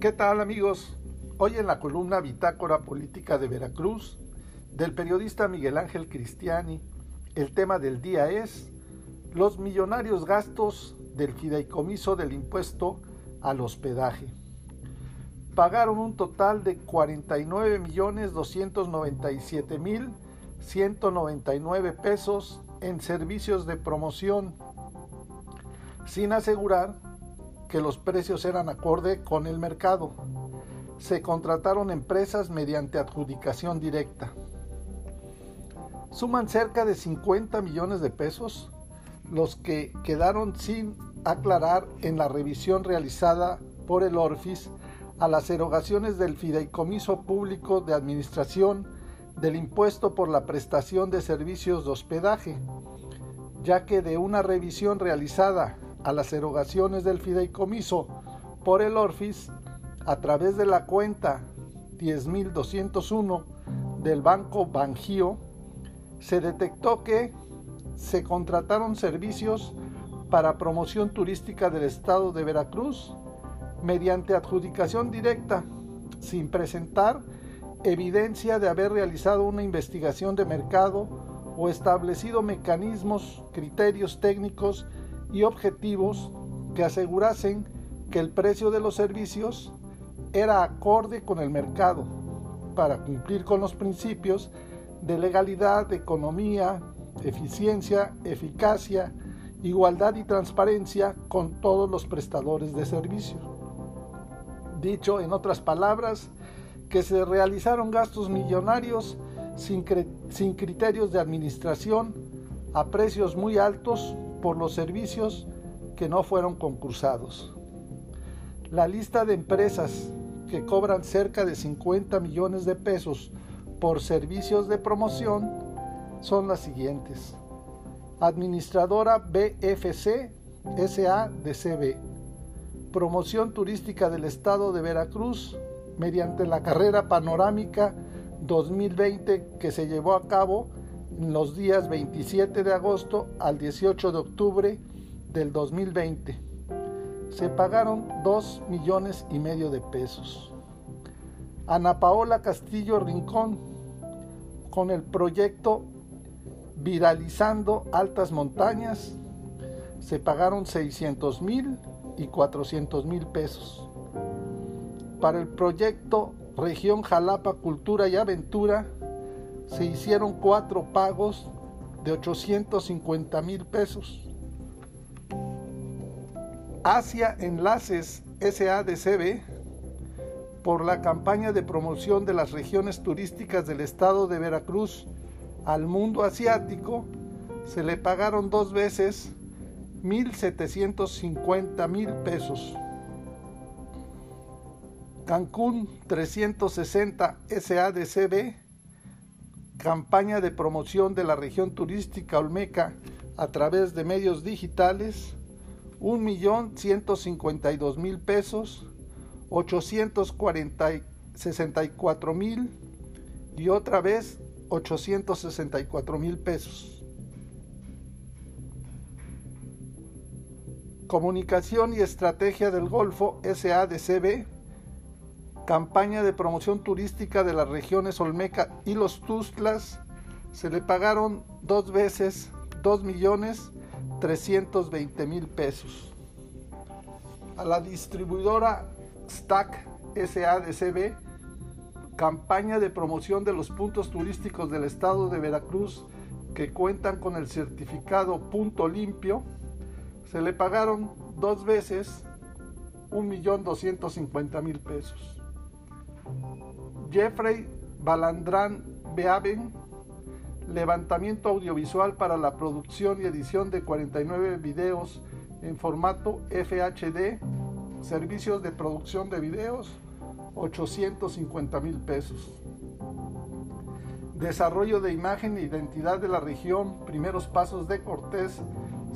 ¿Qué tal amigos? Hoy en la columna Bitácora Política de Veracruz del periodista Miguel Ángel Cristiani, el tema del día es los millonarios gastos del fideicomiso del impuesto al hospedaje. Pagaron un total de 49.297.199 pesos en servicios de promoción, sin asegurar que los precios eran acorde con el mercado. Se contrataron empresas mediante adjudicación directa. Suman cerca de 50 millones de pesos los que quedaron sin aclarar en la revisión realizada por el ORFIS a las erogaciones del Fideicomiso Público de Administración del impuesto por la prestación de servicios de hospedaje, ya que de una revisión realizada a las erogaciones del fideicomiso por el ORFIS a través de la cuenta 10.201 del Banco Bangio, se detectó que se contrataron servicios para promoción turística del estado de Veracruz mediante adjudicación directa, sin presentar evidencia de haber realizado una investigación de mercado o establecido mecanismos, criterios técnicos y objetivos que asegurasen que el precio de los servicios era acorde con el mercado para cumplir con los principios de legalidad, economía, eficiencia, eficacia, igualdad y transparencia con todos los prestadores de servicios. Dicho en otras palabras, que se realizaron gastos millonarios sin, sin criterios de administración a precios muy altos por los servicios que no fueron concursados. La lista de empresas que cobran cerca de 50 millones de pesos por servicios de promoción son las siguientes. Administradora BFC SADCB. Promoción turística del estado de Veracruz mediante la carrera panorámica 2020 que se llevó a cabo los días 27 de agosto al 18 de octubre del 2020. Se pagaron 2 millones y medio de pesos. Ana Paola Castillo Rincón, con el proyecto Viralizando Altas Montañas, se pagaron 600 mil y 400 mil pesos. Para el proyecto Región Jalapa Cultura y Aventura, se hicieron cuatro pagos de 850 mil pesos. Asia Enlaces SADCB, por la campaña de promoción de las regiones turísticas del estado de Veracruz al mundo asiático, se le pagaron dos veces 1.750 mil pesos. Cancún 360 SADCB campaña de promoción de la región turística olmeca a través de medios digitales, 1.152.000 pesos, 864 mil y otra vez 864 mil pesos. Comunicación y Estrategia del Golfo SADCB campaña de promoción turística de las regiones Olmeca y los Tuzlas, se le pagaron dos veces 2 millones 320 mil pesos. A la distribuidora Stack SADCB, campaña de promoción de los puntos turísticos del estado de Veracruz que cuentan con el certificado Punto Limpio, se le pagaron dos veces 1.250.000 pesos. Jeffrey Balandrán Beaven, levantamiento audiovisual para la producción y edición de 49 videos en formato FHD, servicios de producción de videos, 850 mil pesos. Desarrollo de imagen e identidad de la región, primeros pasos de Cortés,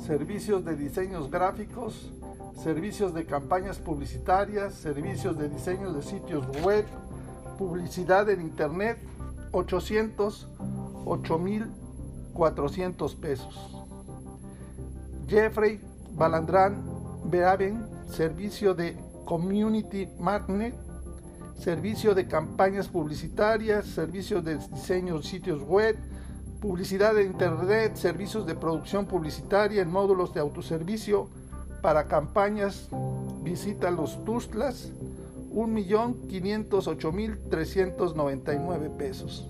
servicios de diseños gráficos, servicios de campañas publicitarias, servicios de diseño de sitios web, publicidad en internet, 800, 8400 pesos. Jeffrey Balandrán Beaven, servicio de Community Magnet, servicio de campañas publicitarias, servicios de diseño de sitios web, publicidad de internet, servicios de producción publicitaria en módulos de autoservicio para campañas, visita los Tustlas, 1.508.399 pesos.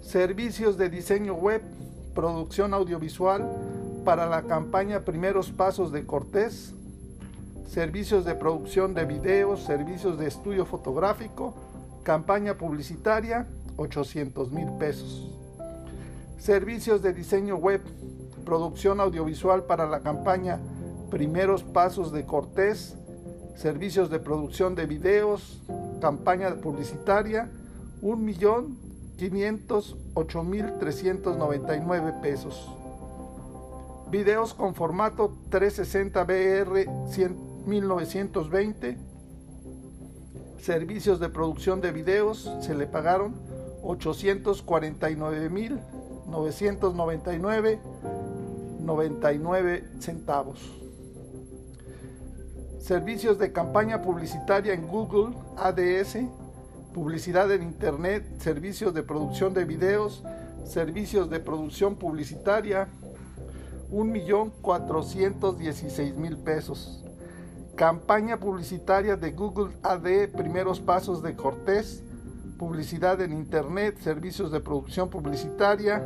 Servicios de diseño web, producción audiovisual para la campaña Primeros Pasos de Cortés, servicios de producción de videos, servicios de estudio fotográfico, campaña publicitaria, 800 mil pesos. Servicios de diseño web, producción audiovisual para la campaña Primeros Pasos de Cortés, servicios de producción de videos, campaña publicitaria, 1.508.399 pesos. Videos con formato 360 BR 1920. Servicios de producción de videos se le pagaron 849.999.99 centavos. Servicios de campaña publicitaria en Google, ADS, publicidad en Internet, servicios de producción de videos, servicios de producción publicitaria, 1.416.000 pesos. Campaña publicitaria de Google AD, primeros pasos de Cortés, publicidad en Internet, servicios de producción publicitaria,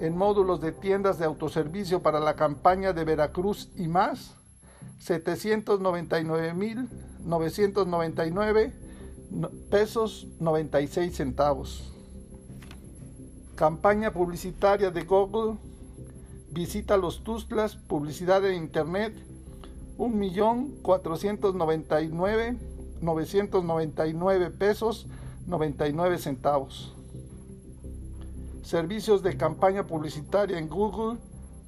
en módulos de tiendas de autoservicio para la campaña de Veracruz y más, 799.999 pesos 96 centavos. Campaña publicitaria de Google, visita los Tustlas, publicidad en Internet, 1.499.999 pesos 99 centavos. Servicios de campaña publicitaria en Google,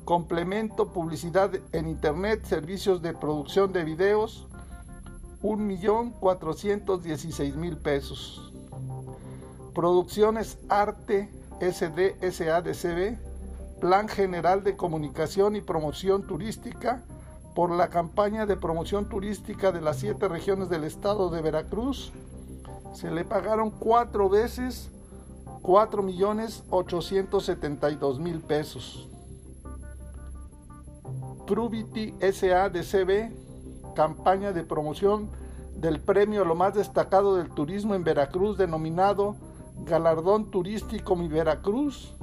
complemento, publicidad en Internet, servicios de producción de videos, 1.416.000 pesos. Producciones Arte SDSADCB, Plan General de Comunicación y Promoción Turística por la campaña de promoción turística de las siete regiones del estado de Veracruz. Se le pagaron cuatro veces 4.872.000 pesos. Pruvity SADCB, campaña de promoción del premio lo más destacado del turismo en Veracruz denominado Galardón Turístico Mi Veracruz,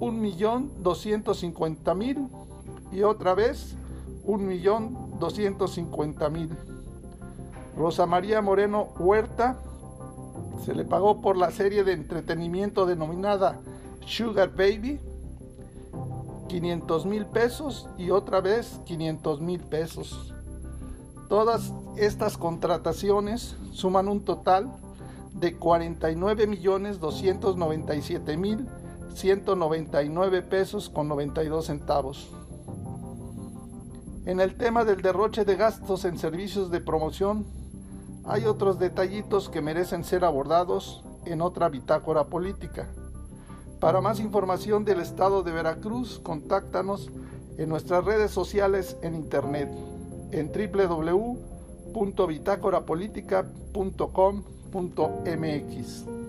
1.250.000 y otra vez 1.250.000. Rosa María Moreno Huerta se le pagó por la serie de entretenimiento denominada Sugar Baby 500 mil pesos y otra vez 500 mil pesos. Todas estas contrataciones suman un total de 49 millones 297 mil 199 pesos con 92 centavos. En el tema del derroche de gastos en servicios de promoción, hay otros detallitos que merecen ser abordados en otra bitácora política. Para más información del estado de Veracruz, contáctanos en nuestras redes sociales en internet en www.bitácorapolítica.com.mx.